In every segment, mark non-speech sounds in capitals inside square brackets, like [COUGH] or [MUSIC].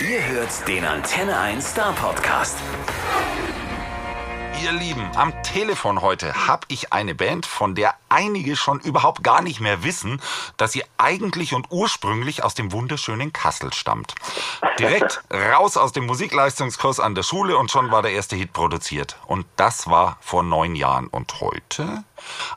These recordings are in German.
Ihr hört den Antenne 1 Star Podcast. Ihr Lieben, am Telefon heute habe ich eine Band, von der einige schon überhaupt gar nicht mehr wissen, dass sie eigentlich und ursprünglich aus dem wunderschönen Kassel stammt. Direkt [LAUGHS] raus aus dem Musikleistungskurs an der Schule und schon war der erste Hit produziert. Und das war vor neun Jahren. Und heute?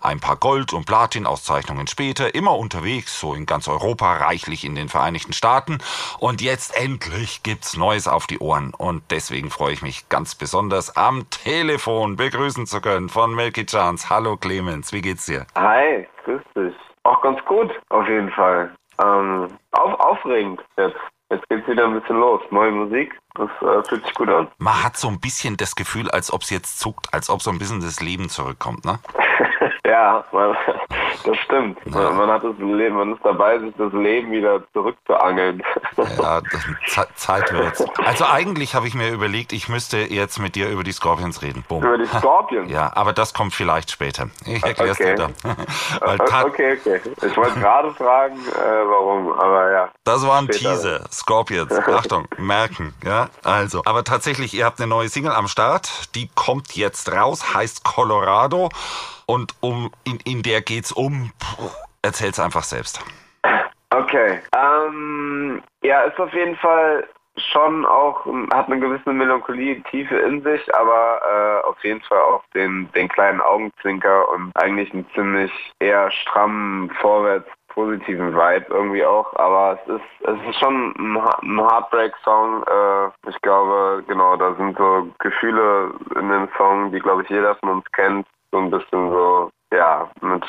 Ein paar Gold- und Platin-Auszeichnungen später, immer unterwegs, so in ganz Europa, reichlich in den Vereinigten Staaten. Und jetzt endlich gibt's Neues auf die Ohren. Und deswegen freue ich mich ganz besonders, am Telefon begrüßen zu können von Melky Chance. Hallo Clemens, wie geht's dir? Hi, grüß dich. Auch ganz gut, auf jeden Fall. Ähm, auf, aufregend jetzt. Jetzt geht's wieder ein bisschen los. Neue Musik, das äh, fühlt sich gut an. Man hat so ein bisschen das Gefühl, als ob es jetzt zuckt, als ob so ein bisschen das Leben zurückkommt, ne? [LAUGHS] ja, man, [LAUGHS] das stimmt. Ja. Man, man, hat das Leben, man ist dabei, sich das Leben wieder zurückzuangeln. [LAUGHS] ja, das, Zeit wird's. Also eigentlich habe ich mir überlegt, ich müsste jetzt mit dir über die Scorpions reden. Boom. Über die Scorpions? Ja, aber das kommt vielleicht später. Ich erkläre es okay. dir dann. okay, okay. Ich wollte gerade fragen, äh, warum, aber ja. Das war ein Teaser. Scorpions. Achtung, merken, ja. Also, aber tatsächlich, ihr habt eine neue Single am Start. Die kommt jetzt raus, heißt Colorado. Und um in, in der geht's um. Erzähl's einfach selbst. Okay. Ähm, ja, ist auf jeden Fall schon auch, hat eine gewisse Melancholie, Tiefe in sich, aber äh, auf jeden Fall auch den, den kleinen Augenzwinker und eigentlich einen ziemlich eher strammen, vorwärts positiven Vibe irgendwie auch, aber es ist es ist schon ein, Heartbreak-Song. Äh, ich glaube, genau, da sind so Gefühle in dem Song, die glaube ich jeder von uns kennt, so ein bisschen so ja mit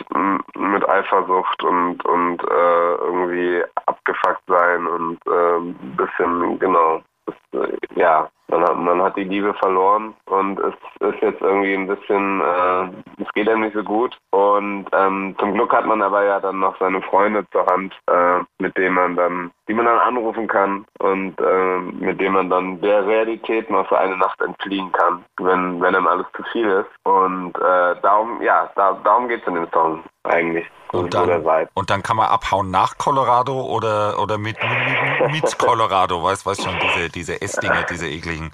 mit Eifersucht und und äh, irgendwie abgefuckt sein und äh, ein bisschen genau das, äh, ja man hat, man hat die Liebe verloren und es ist jetzt irgendwie ein bisschen, äh, es geht einem nicht so gut. Und ähm, zum Glück hat man aber ja dann noch seine Freunde zur Hand, äh, mit denen man dann, die man dann anrufen kann und äh, mit denen man dann der Realität mal für eine Nacht entfliehen kann, wenn, wenn einem alles zu viel ist. Und äh, darum, ja, da, darum geht es in dem Song eigentlich. Und dann, und dann kann man abhauen nach Colorado oder, oder mit, [LAUGHS] mit Colorado, weißt du schon, diese, diese Essdinger, diese ekligen.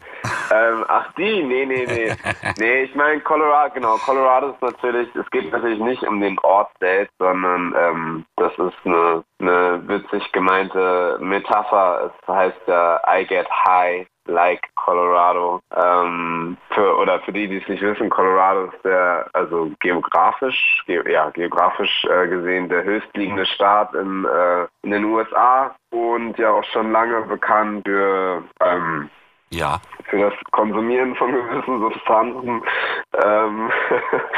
Ähm, ach die, nee, nee, nee. [LAUGHS] nee, ich meine Colorado, genau, Colorado ist natürlich, es geht natürlich nicht um den Ort selbst, sondern ähm, das ist eine, eine witzig gemeinte Metapher. Es heißt ja I get high like Colorado. Ähm, für, oder für die, die es nicht wissen, Colorado ist der, also geografisch, ge ja, geografisch äh, gesehen der höchstliegende Staat in, äh, in den USA und ja auch schon lange bekannt für ähm, ja. Für das Konsumieren von gewissen Substanzen. Ähm,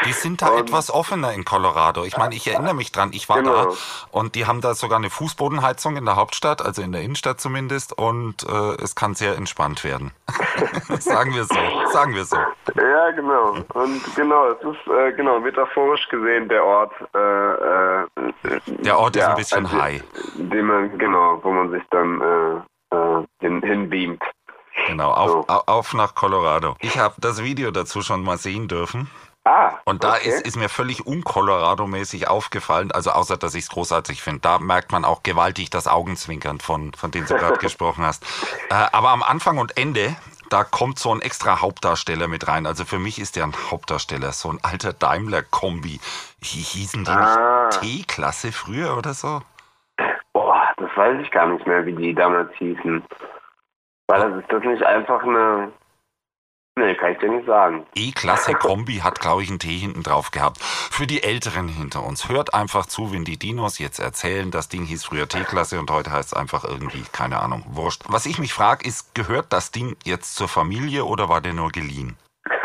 die sind da [LAUGHS] etwas offener in Colorado. Ich meine, ich erinnere mich dran, ich war genau. da und die haben da sogar eine Fußbodenheizung in der Hauptstadt, also in der Innenstadt zumindest, und äh, es kann sehr entspannt werden. [LAUGHS] sagen wir so, sagen wir so. Ja, genau. Und genau, es ist äh, genau metaphorisch gesehen der Ort. Äh, äh der Ort ja, ist ein bisschen also, high. Den man, genau, wo man sich dann äh, äh, hin, hinbeamt. Genau, auf, so. auf nach Colorado. Ich habe das Video dazu schon mal sehen dürfen. Ah, und da okay. ist, ist mir völlig un-Colorado-mäßig aufgefallen, also außer, dass ich es großartig finde. Da merkt man auch gewaltig das Augenzwinkern, von, von dem du gerade [LAUGHS] gesprochen hast. Äh, aber am Anfang und Ende, da kommt so ein extra Hauptdarsteller mit rein. Also für mich ist der ein Hauptdarsteller, so ein alter Daimler-Kombi. Hießen die ah. nicht T-Klasse früher oder so? Boah, das weiß ich gar nicht mehr, wie die damals hießen. Weil das ist das nicht einfach eine. Nee, kann ich dir nicht sagen. E-Klasse Kombi hat, glaube ich, einen T hinten drauf gehabt. Für die Älteren hinter uns. Hört einfach zu, wenn die Dinos jetzt erzählen, das Ding hieß früher T-Klasse und heute heißt es einfach irgendwie, keine Ahnung, wurscht. Was ich mich frage, ist, gehört das Ding jetzt zur Familie oder war der nur geliehen? [LAUGHS]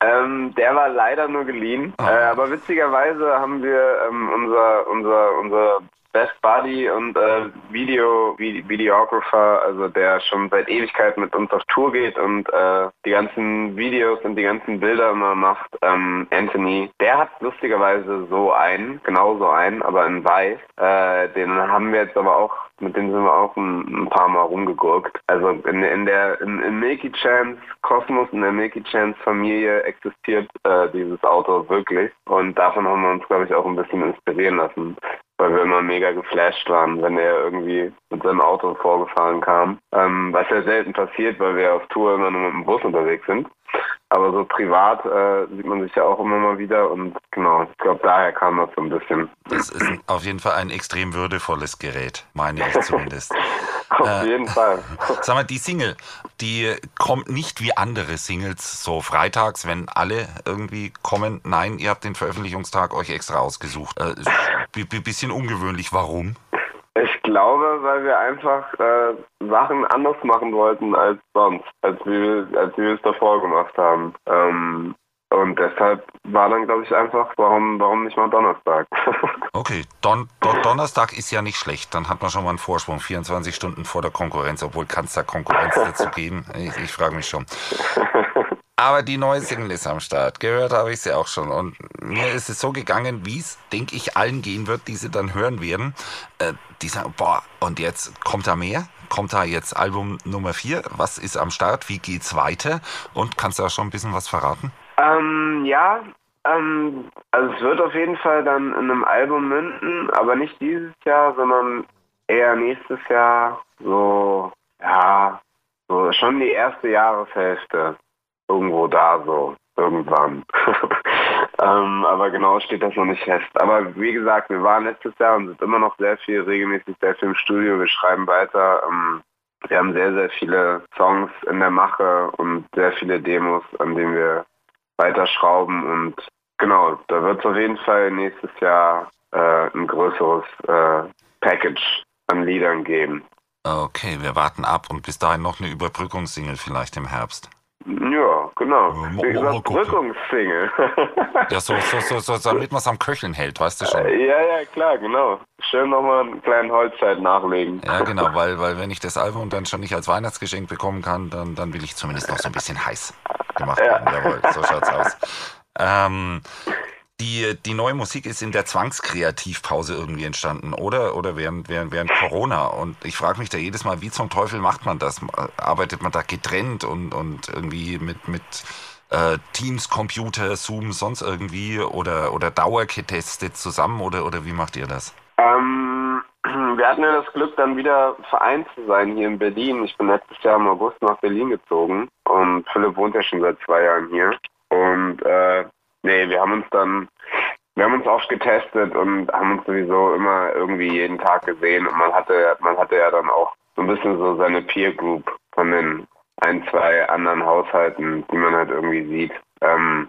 ähm, der war leider nur geliehen. Oh. Äh, aber witzigerweise haben wir ähm, unser, unser, unser Best Buddy und äh, Video, Videographer, also der schon seit Ewigkeit mit uns auf Tour geht und äh, die ganzen Videos und die ganzen Bilder immer macht, ähm, Anthony, der hat lustigerweise so einen, genauso einen, aber in weiß. Äh, den haben wir jetzt aber auch, mit dem sind wir auch ein, ein paar Mal rumgegurkt. Also in, in der in, in Milky Chance Kosmos, in der Milky Chance Familie existiert äh, dieses Auto wirklich und davon haben wir uns, glaube ich, auch ein bisschen inspirieren lassen. Weil wir immer mega geflasht waren, wenn er irgendwie mit seinem Auto vorgefahren kam. Ähm, was ja selten passiert, weil wir auf Tour immer nur mit dem Bus unterwegs sind. Aber so privat äh, sieht man sich ja auch immer mal wieder und genau, ich glaube, daher kam das so ein bisschen. Das ist auf jeden Fall ein extrem würdevolles Gerät, meine ich [LAUGHS] zumindest. Auf äh, jeden Fall. [LAUGHS] Sag mal, die Single, die kommt nicht wie andere Singles so freitags, wenn alle irgendwie kommen. Nein, ihr habt den Veröffentlichungstag euch extra ausgesucht. Äh, bisschen ungewöhnlich. Warum? Ich glaube, weil wir einfach äh, Sachen anders machen wollten als sonst, als wir, als wir es davor gemacht haben. Ähm, und deshalb war dann, glaube ich, einfach, warum, warum nicht mal Donnerstag? [LAUGHS] okay, Don, Don, Donnerstag ist ja nicht schlecht. Dann hat man schon mal einen Vorsprung, 24 Stunden vor der Konkurrenz, obwohl kann es da Konkurrenz [LAUGHS] dazu geben? Ich, ich frage mich schon. Aber die neue Single ist am Start. Gehört habe ich sie auch schon. Und mir ist es so gegangen, wie es, denke ich, allen gehen wird, die sie dann hören werden. Äh, die sagen, boah, und jetzt kommt da mehr? Kommt da jetzt Album Nummer 4? Was ist am Start? Wie geht's weiter? Und kannst du da schon ein bisschen was verraten? Ähm, ja, ähm, also es wird auf jeden Fall dann in einem Album münden, aber nicht dieses Jahr, sondern eher nächstes Jahr. So, ja, so schon die erste Jahreshälfte irgendwo da so irgendwann. [LAUGHS] ähm, aber genau steht das noch nicht fest. Aber wie gesagt, wir waren letztes Jahr und sind immer noch sehr viel, regelmäßig sehr viel im Studio. Wir schreiben weiter. Ähm, wir haben sehr, sehr viele Songs in der Mache und sehr viele Demos, an denen wir weiterschrauben. Und genau, da wird es auf jeden Fall nächstes Jahr äh, ein größeres äh, Package an Liedern geben. Okay, wir warten ab und bis dahin noch eine Überbrückungssingle vielleicht im Herbst. Genau. Wie gesagt, Rückungssingle. ja, so, so, so, so, damit man es am Köcheln hält, weißt du schon. Ja, ja, klar, genau. Schön nochmal einen kleinen Holzzeit nachlegen. Ja, genau, weil, [LAUGHS] weil wenn ich das Album dann schon nicht als Weihnachtsgeschenk bekommen kann, dann, dann will ich zumindest noch so ein bisschen heiß gemacht werden. Ja. Jawohl, so schaut's aus. [LAUGHS] Ähm, die, die neue Musik ist in der Zwangskreativpause irgendwie entstanden, oder? Oder während, während, während Corona. Und ich frage mich da jedes Mal, wie zum Teufel macht man das? Arbeitet man da getrennt und, und irgendwie mit, mit äh, Teams, Computer, Zoom, sonst irgendwie oder, oder dauergetestet zusammen oder, oder wie macht ihr das? Ähm, [CLEARS THROAT] wir hatten ja das Glück, dann wieder vereint zu sein hier in Berlin. Ich bin letztes Jahr im August nach Berlin gezogen und Philipp wohnt ja schon seit zwei Jahren hier. Und äh, Nee, wir haben uns dann, wir haben uns oft getestet und haben uns sowieso immer irgendwie jeden Tag gesehen und man hatte, man hatte ja dann auch so ein bisschen so seine Peer Group von den ein, zwei anderen Haushalten, die man halt irgendwie sieht. Ähm,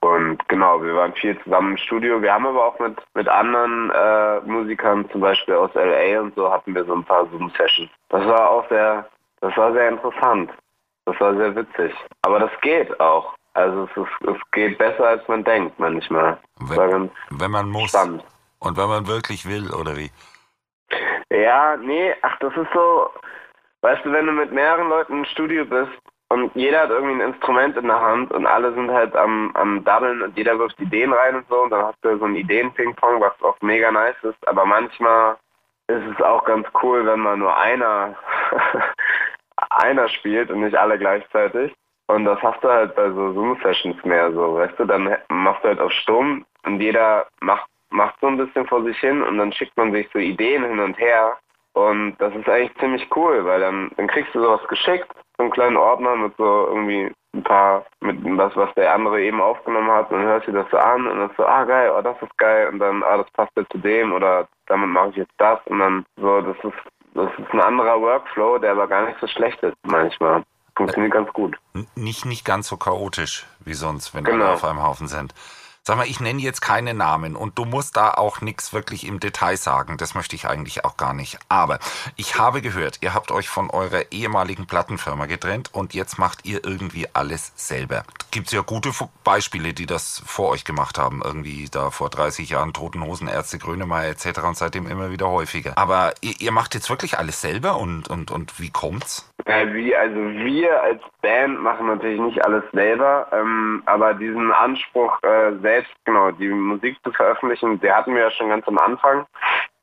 und genau, wir waren viel zusammen im Studio. Wir haben aber auch mit, mit anderen äh, Musikern, zum Beispiel aus LA und so, hatten wir so ein paar Zoom-Sessions. Das war auch sehr, das war sehr interessant. Das war sehr witzig. Aber das geht auch. Also es, ist, es geht besser, als man denkt manchmal. Wenn, wenn man muss. Spannend. Und wenn man wirklich will, oder wie? Ja, nee, ach, das ist so, weißt du, wenn du mit mehreren Leuten im Studio bist und jeder hat irgendwie ein Instrument in der Hand und alle sind halt am, am Daddeln und jeder wirft Ideen rein und so und dann hast du so ein Ideen-Ping-Pong, was auch mega nice ist, aber manchmal ist es auch ganz cool, wenn man nur einer, [LAUGHS] einer spielt und nicht alle gleichzeitig. Und das hast du halt bei so Zoom-Sessions mehr so, weißt du, dann machst du halt auf Stumm und jeder macht, macht so ein bisschen vor sich hin und dann schickt man sich so Ideen hin und her. Und das ist eigentlich ziemlich cool, weil dann, dann kriegst du sowas geschickt, so einen kleinen Ordner mit so irgendwie ein paar, mit was, was der andere eben aufgenommen hat und dann hörst du das so an und dann so, ah geil, oh das ist geil und dann, ah das passt ja zu dem oder damit mache ich jetzt das und dann so, das ist, das ist ein anderer Workflow, der aber gar nicht so schlecht ist manchmal. Funktioniert ganz gut. Nicht, nicht ganz so chaotisch wie sonst, wenn genau. wir auf einem Haufen sind. Sag mal, ich nenne jetzt keine Namen und du musst da auch nichts wirklich im Detail sagen. Das möchte ich eigentlich auch gar nicht. Aber ich habe gehört, ihr habt euch von eurer ehemaligen Plattenfirma getrennt und jetzt macht ihr irgendwie alles selber. Gibt es ja gute Beispiele, die das vor euch gemacht haben. Irgendwie da vor 30 Jahren Toten Hosen, Ärzte, Grönemeyer etc. und seitdem immer wieder häufiger. Aber ihr, ihr macht jetzt wirklich alles selber und, und, und wie kommt's? Ja, wie, also wir als Band machen natürlich nicht alles selber, ähm, aber diesen Anspruch äh, selbst, genau, die Musik zu veröffentlichen, der hatten wir ja schon ganz am Anfang.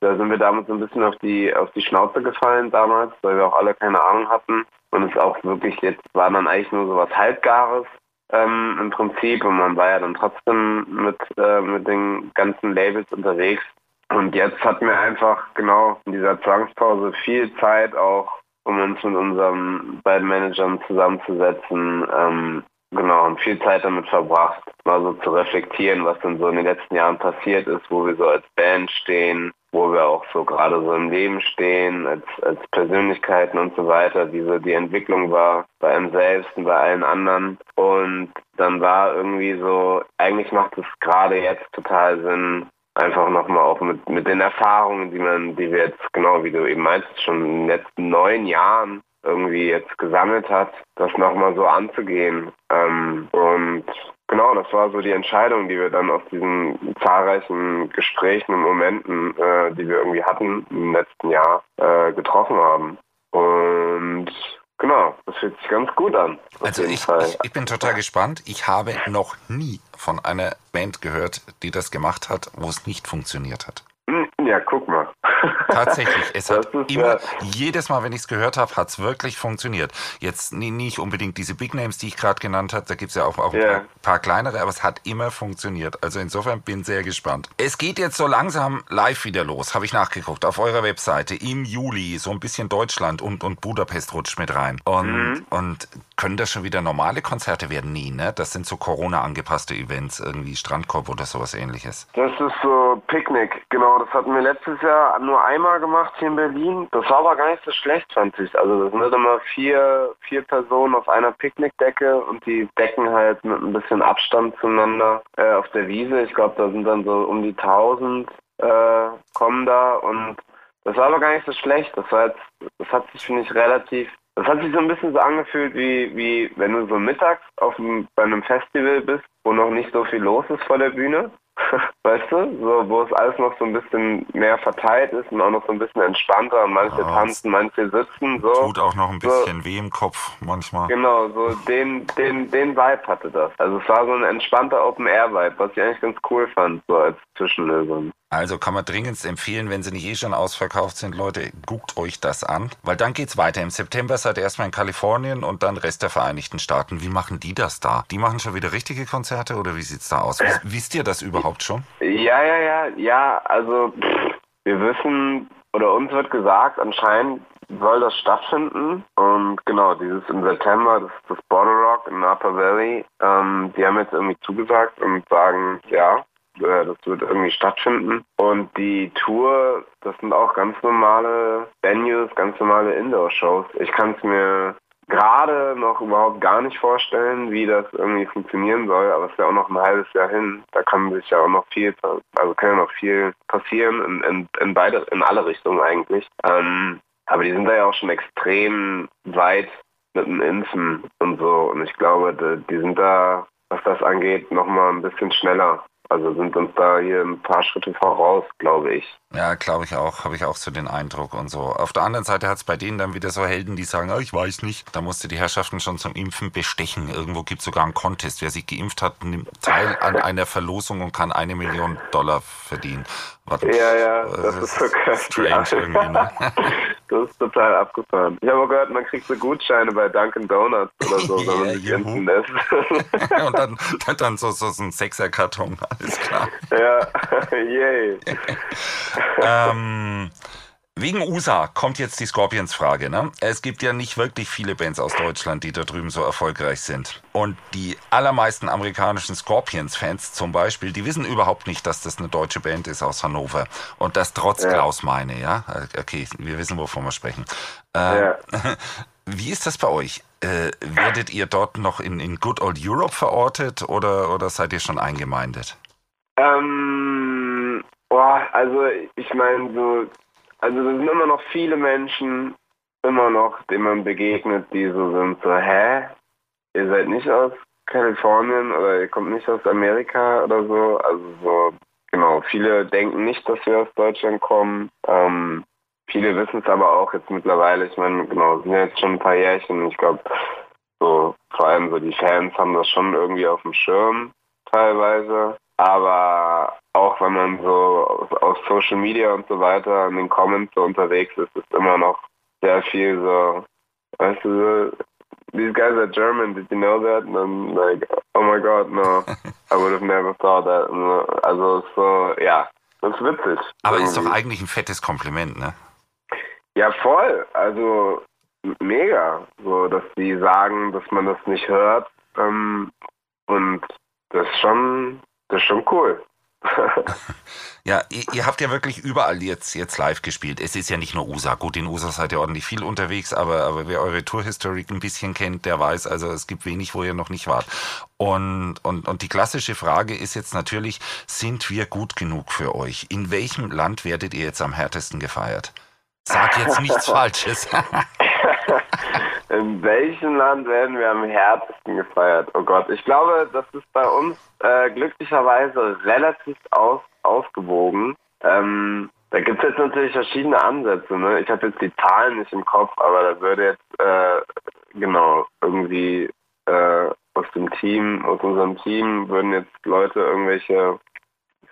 Da sind wir damals ein bisschen auf die auf die Schnauze gefallen damals, weil wir auch alle keine Ahnung hatten. Und es auch wirklich jetzt war dann eigentlich nur so was Halbgares ähm, im Prinzip und man war ja dann trotzdem mit, äh, mit den ganzen Labels unterwegs. und jetzt hatten wir einfach genau in dieser Zwangspause viel Zeit auch, um uns mit unseren beiden Managern zusammenzusetzen. Ähm, genau, und viel Zeit damit verbracht, mal so zu reflektieren, was denn so in den letzten Jahren passiert ist, wo wir so als Band stehen, wo wir auch so gerade so im Leben stehen, als, als Persönlichkeiten und so weiter, wie so die Entwicklung war bei einem selbst und bei allen anderen. Und dann war irgendwie so, eigentlich macht es gerade jetzt total Sinn, einfach nochmal auch mit, mit den Erfahrungen, die man, die wir jetzt, genau wie du eben meinst, schon in den letzten neun Jahren irgendwie jetzt gesammelt hat, das nochmal so anzugehen. Ähm, und genau, das war so die Entscheidung, die wir dann aus diesen zahlreichen Gesprächen und Momenten, äh, die wir irgendwie hatten im letzten Jahr, äh, getroffen haben. Und Genau, das fühlt sich ganz gut an. Also ich, ich, ich, bin total gespannt. Ich habe noch nie von einer Band gehört, die das gemacht hat, wo es nicht funktioniert hat. Ja, guck mal. Tatsächlich, es hat immer, ja. jedes Mal, wenn ich es gehört habe, hat es wirklich funktioniert. Jetzt nicht unbedingt diese Big Names, die ich gerade genannt habe, da gibt es ja auch, auch ja. ein paar, paar, kleinere, aber es hat immer funktioniert. Also insofern bin ich sehr gespannt. Es geht jetzt so langsam live wieder los, habe ich nachgeguckt, auf eurer Webseite. Im Juli, so ein bisschen Deutschland und, und Budapest rutscht mit rein. Und, mhm. und können das schon wieder normale Konzerte werden? Nie, ne? Das sind so Corona angepasste Events, irgendwie Strandkorb oder sowas ähnliches. Das ist so Picknick, genau. Das hatten wir letztes Jahr nur einmal gemacht hier in Berlin. Das war aber gar nicht so schlecht, fand ich. Also das sind immer vier, vier Personen auf einer Picknickdecke und die decken halt mit ein bisschen Abstand zueinander äh, auf der Wiese. Ich glaube, da sind dann so um die 1000 äh, kommen da und das war aber gar nicht so schlecht. Das war jetzt, das hat sich, finde ich, relativ das hat sich so ein bisschen so angefühlt, wie, wie wenn du so mittags auf einem, bei einem Festival bist, wo noch nicht so viel los ist vor der Bühne. [LAUGHS] weißt du? So, wo es alles noch so ein bisschen mehr verteilt ist und auch noch so ein bisschen entspannter und manche ja, tanzen, manche sitzen. So. Tut auch noch ein bisschen so, weh im Kopf manchmal. Genau, so den, den, den Vibe hatte das. Also es war so ein entspannter Open-Air-Vibe, was ich eigentlich ganz cool fand, so als Zwischenlösung. Also kann man dringend empfehlen, wenn sie nicht eh schon ausverkauft sind, Leute, guckt euch das an. Weil dann geht's weiter. Im September seid ihr erstmal in Kalifornien und dann Rest der Vereinigten Staaten. Wie machen die das da? Die machen schon wieder richtige Konzerte oder wie sieht's da aus? Wisst ihr das überhaupt schon? Ja, ja, ja, ja. Also wir wissen oder uns wird gesagt, anscheinend soll das stattfinden. Und genau, dieses im September, das, das Border Rock in Napa Valley, ähm, die haben jetzt irgendwie zugesagt und sagen, ja, äh, das wird irgendwie stattfinden. Und die Tour, das sind auch ganz normale Venues, ganz normale Indoor-Shows. Ich kann es mir gerade noch überhaupt gar nicht vorstellen, wie das irgendwie funktionieren soll, aber es ist ja auch noch ein halbes Jahr hin. Da kann sich ja auch noch viel, also kann ja noch viel passieren in, in, in beide, in alle Richtungen eigentlich. Ähm, aber die sind da ja auch schon extrem weit mit dem Impfen und so. Und ich glaube, die, die sind da, was das angeht, nochmal ein bisschen schneller. Also sind uns da hier ein paar Schritte voraus, glaube ich. Ja, glaube ich auch, habe ich auch so den Eindruck und so. Auf der anderen Seite hat es bei denen dann wieder so Helden, die sagen, oh, ich weiß nicht. Da musste die Herrschaften schon zum Impfen bestechen. Irgendwo gibt es sogar einen Contest. Wer sich geimpft hat, nimmt teil an [LAUGHS] einer Verlosung und kann eine Million Dollar verdienen. Warte, ja, ja, das, das ist so [LAUGHS] strange irgendwie, ne? [LAUGHS] Das ist total abgefahren. Ich habe auch gehört, man kriegt so Gutscheine bei Dunkin' Donuts oder so, wenn man sich impfen lässt. und dann, dann so, so, so ein Sechserkarton, alles klar. Ja, [LAUGHS] yay. [LAUGHS] ähm, Wegen USA kommt jetzt die Scorpions-Frage. Ne? Es gibt ja nicht wirklich viele Bands aus Deutschland, die da drüben so erfolgreich sind. Und die allermeisten amerikanischen Scorpions-Fans zum Beispiel, die wissen überhaupt nicht, dass das eine deutsche Band ist aus Hannover. Und das trotz ja. Klaus meine, ja? Okay, wir wissen, wovon wir sprechen. Äh, ja. [LAUGHS] Wie ist das bei euch? Äh, werdet ihr dort noch in, in Good Old Europe verortet oder, oder seid ihr schon eingemeindet? Ähm, boah, also ich meine, so also es sind immer noch viele Menschen, immer noch, denen man begegnet, die so sind, so, hä? Ihr seid nicht aus Kalifornien oder ihr kommt nicht aus Amerika oder so. Also so, genau, viele denken nicht, dass wir aus Deutschland kommen. Ähm, viele wissen es aber auch jetzt mittlerweile. Ich meine, genau, sind jetzt schon ein paar Jährchen. Ich glaube, so vor allem so die Fans haben das schon irgendwie auf dem Schirm teilweise. Aber auch wenn man so auf Social Media und so weiter in den Comments so unterwegs ist, ist immer noch sehr viel so, weißt du, these guys are German, did you know that? And I'm like, oh my god, no, [LAUGHS] I would have never thought that. Also so, ja, Das ist witzig. Aber irgendwie. ist doch eigentlich ein fettes Kompliment, ne? Ja, voll. Also mega. So, dass die sagen, dass man das nicht hört. Ähm, und das ist schon, das ist schon cool. [LAUGHS] ja, ihr, ihr, habt ja wirklich überall jetzt, jetzt live gespielt. Es ist ja nicht nur USA. Gut, in USA seid ihr ordentlich viel unterwegs, aber, aber wer eure Tourhistorik ein bisschen kennt, der weiß, also es gibt wenig, wo ihr noch nicht wart. Und, und, und die klassische Frage ist jetzt natürlich, sind wir gut genug für euch? In welchem Land werdet ihr jetzt am härtesten gefeiert? Sag jetzt nichts [LAUGHS] Falsches. [LAUGHS] In welchem Land werden wir am härtesten gefeiert? Oh Gott, ich glaube, das ist bei uns äh, glücklicherweise relativ aus, ausgewogen. Ähm, da gibt es jetzt natürlich verschiedene Ansätze. Ne? Ich habe jetzt die Zahlen nicht im Kopf, aber da würde jetzt äh, genau irgendwie äh, aus dem Team, aus unserem Team würden jetzt Leute irgendwelche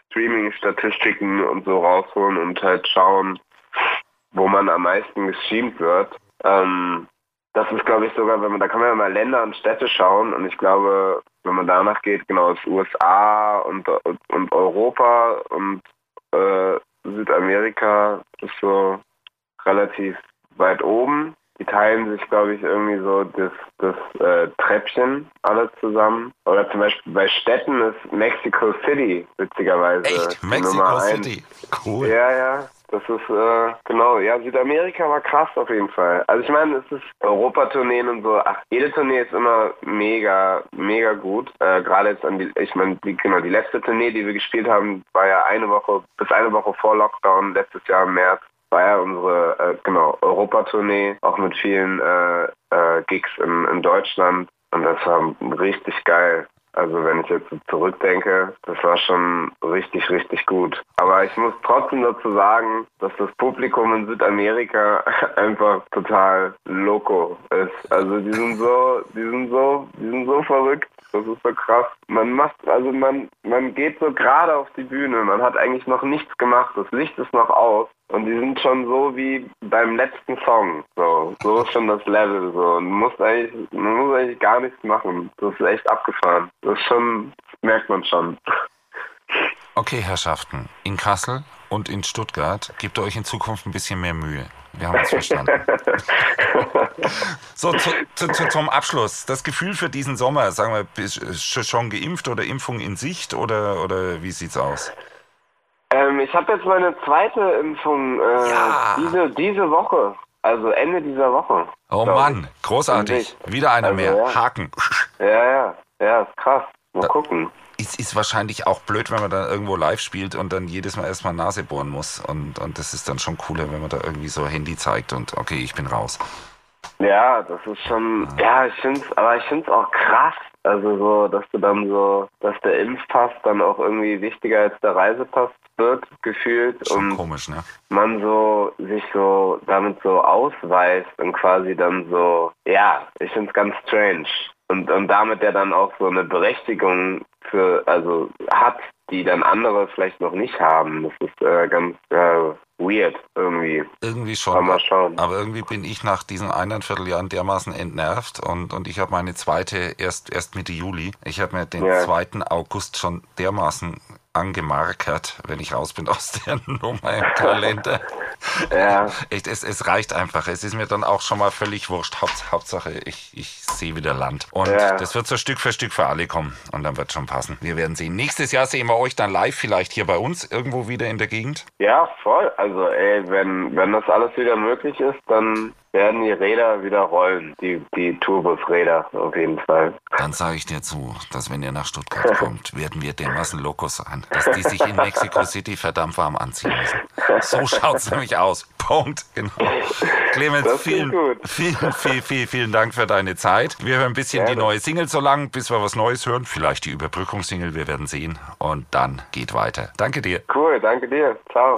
Streaming-Statistiken und so rausholen und halt schauen, wo man am meisten gestreamt wird. Ähm, das ist, glaube ich, sogar, wenn man, da kann man ja mal Länder und Städte schauen und ich glaube, wenn man danach geht, genau, ist USA und, und Europa und äh, Südamerika ist so relativ weit oben. Die teilen sich, glaube ich, irgendwie so das, das äh, Treppchen alle zusammen. Oder zum Beispiel bei Städten ist Mexico City, witzigerweise. Echt? Mexico City? Cool. Ja, ja. Das ist, äh, genau, ja, Südamerika war krass auf jeden Fall. Also ich meine, es ist Europatourneen und so, ach, jede Tournee ist immer mega, mega gut. Äh, Gerade jetzt an die, ich meine, die, genau, die letzte Tournee, die wir gespielt haben, war ja eine Woche, bis eine Woche vor Lockdown, letztes Jahr im März war ja unsere äh, genau Europatournee, auch mit vielen äh, äh, Gigs in, in Deutschland und das war richtig geil. Also wenn ich jetzt zurückdenke, das war schon richtig, richtig gut. Aber ich muss trotzdem dazu sagen, dass das Publikum in Südamerika [LAUGHS] einfach total loco ist. Also die sind so, die sind so, die sind so verrückt. Das ist so krass. Man macht, also man, man geht so gerade auf die Bühne. Man hat eigentlich noch nichts gemacht. Das Licht ist noch aus. Und die sind schon so wie beim letzten Song. So, so ist schon das Level. So. Und muss eigentlich, man muss eigentlich gar nichts machen. Das ist echt abgefahren. Das schon, das merkt man schon. Okay, Herrschaften, in Kassel und in Stuttgart gebt ihr euch in Zukunft ein bisschen mehr Mühe. Wir haben uns verstanden. [LAUGHS] so, zu, zu, zu, zum Abschluss. Das Gefühl für diesen Sommer, sagen wir, bist du schon geimpft oder Impfung in Sicht oder, oder wie sieht's aus? Ähm, ich habe jetzt meine zweite Impfung äh, ja. diese, diese Woche. Also Ende dieser Woche. Oh Mann, ich. großartig. Wieder einer also, mehr. Ja. Haken. Ja, ja. Ja, ist krass. Mal da, gucken. Ist, ist wahrscheinlich auch blöd, wenn man dann irgendwo live spielt und dann jedes Mal erstmal Nase bohren muss. Und, und das ist dann schon cooler, wenn man da irgendwie so Handy zeigt und okay, ich bin raus. Ja, das ist schon, ja, ich finde es, aber ich finde es auch krass, also so, dass du dann so, dass der Impfpass dann auch irgendwie wichtiger als der Reisepass wird, gefühlt. Schon und komisch, ne? man so sich so damit so ausweist und quasi dann so, ja, ich finde es ganz strange. Und, und damit der dann auch so eine Berechtigung für, also hat, die dann andere vielleicht noch nicht haben. Das ist äh, ganz äh, weird irgendwie. Irgendwie schon. Mal schauen. Aber irgendwie bin ich nach diesen eineinviertel Jahren dermaßen entnervt und, und ich habe meine zweite erst, erst Mitte Juli. Ich habe mir den ja. 2. August schon dermaßen angemarkert, wenn ich raus bin aus der [LAUGHS] Nummer im Kalender. Ja. Echt, es, es reicht einfach. Es ist mir dann auch schon mal völlig wurscht. Haupt, Hauptsache, ich, ich sehe wieder Land. Und ja. das wird so Stück für Stück für alle kommen. Und dann wird schon passen. Wir werden sehen. Nächstes Jahr sehen wir euch dann live vielleicht hier bei uns, irgendwo wieder in der Gegend. Ja, voll. Also ey, wenn, wenn das alles wieder möglich ist, dann werden die Räder wieder rollen, die, die Tourbusräder auf jeden Fall. Dann sage ich dir zu, dass wenn ihr nach Stuttgart [LAUGHS] kommt, werden wir dermaßen Lokos sein, dass die sich in Mexico City verdammt warm anziehen müssen. So [LAUGHS] schaut es nämlich aus. Punkt. Genau. Clemens, vielen, vielen, vielen, vielen, vielen Dank für deine Zeit. Wir hören ein bisschen Gerne. die neue Single so lang, bis wir was Neues hören. Vielleicht die Überbrückungssingle, wir werden sehen. Und dann geht weiter. Danke dir. Cool, danke dir. Ciao.